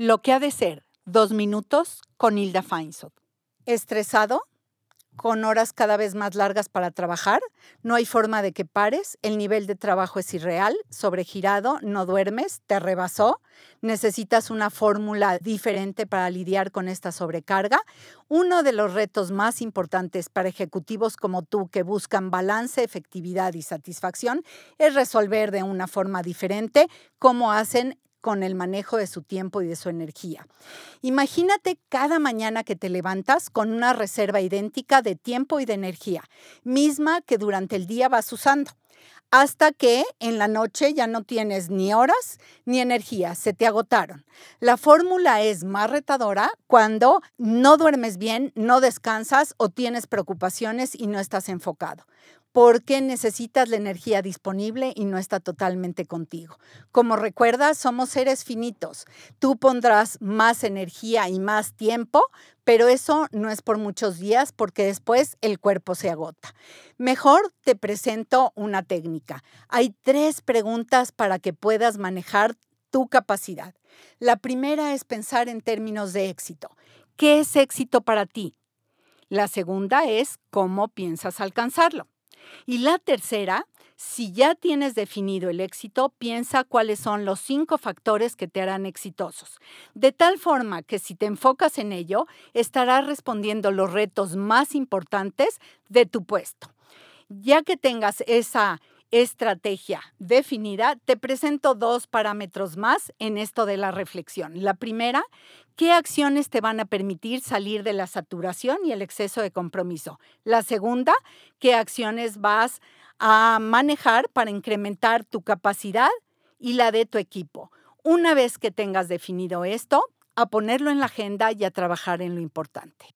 Lo que ha de ser, dos minutos con Hilda Feinsod. ¿Estresado? ¿Con horas cada vez más largas para trabajar? No hay forma de que pares, el nivel de trabajo es irreal, sobregirado, no duermes, te rebasó, necesitas una fórmula diferente para lidiar con esta sobrecarga. Uno de los retos más importantes para ejecutivos como tú que buscan balance, efectividad y satisfacción es resolver de una forma diferente cómo hacen con el manejo de su tiempo y de su energía. Imagínate cada mañana que te levantas con una reserva idéntica de tiempo y de energía, misma que durante el día vas usando hasta que en la noche ya no tienes ni horas ni energía, se te agotaron. La fórmula es más retadora cuando no duermes bien, no descansas o tienes preocupaciones y no estás enfocado porque necesitas la energía disponible y no está totalmente contigo. Como recuerdas, somos seres finitos. Tú pondrás más energía y más tiempo, pero eso no es por muchos días porque después el cuerpo se agota. Mejor te presento una técnica. Hay tres preguntas para que puedas manejar tu capacidad. La primera es pensar en términos de éxito. ¿Qué es éxito para ti? La segunda es cómo piensas alcanzarlo. Y la tercera, si ya tienes definido el éxito, piensa cuáles son los cinco factores que te harán exitosos. De tal forma que si te enfocas en ello, estarás respondiendo los retos más importantes de tu puesto. Ya que tengas esa estrategia definida, te presento dos parámetros más en esto de la reflexión. La primera, ¿qué acciones te van a permitir salir de la saturación y el exceso de compromiso? La segunda, ¿qué acciones vas a manejar para incrementar tu capacidad y la de tu equipo? Una vez que tengas definido esto, a ponerlo en la agenda y a trabajar en lo importante.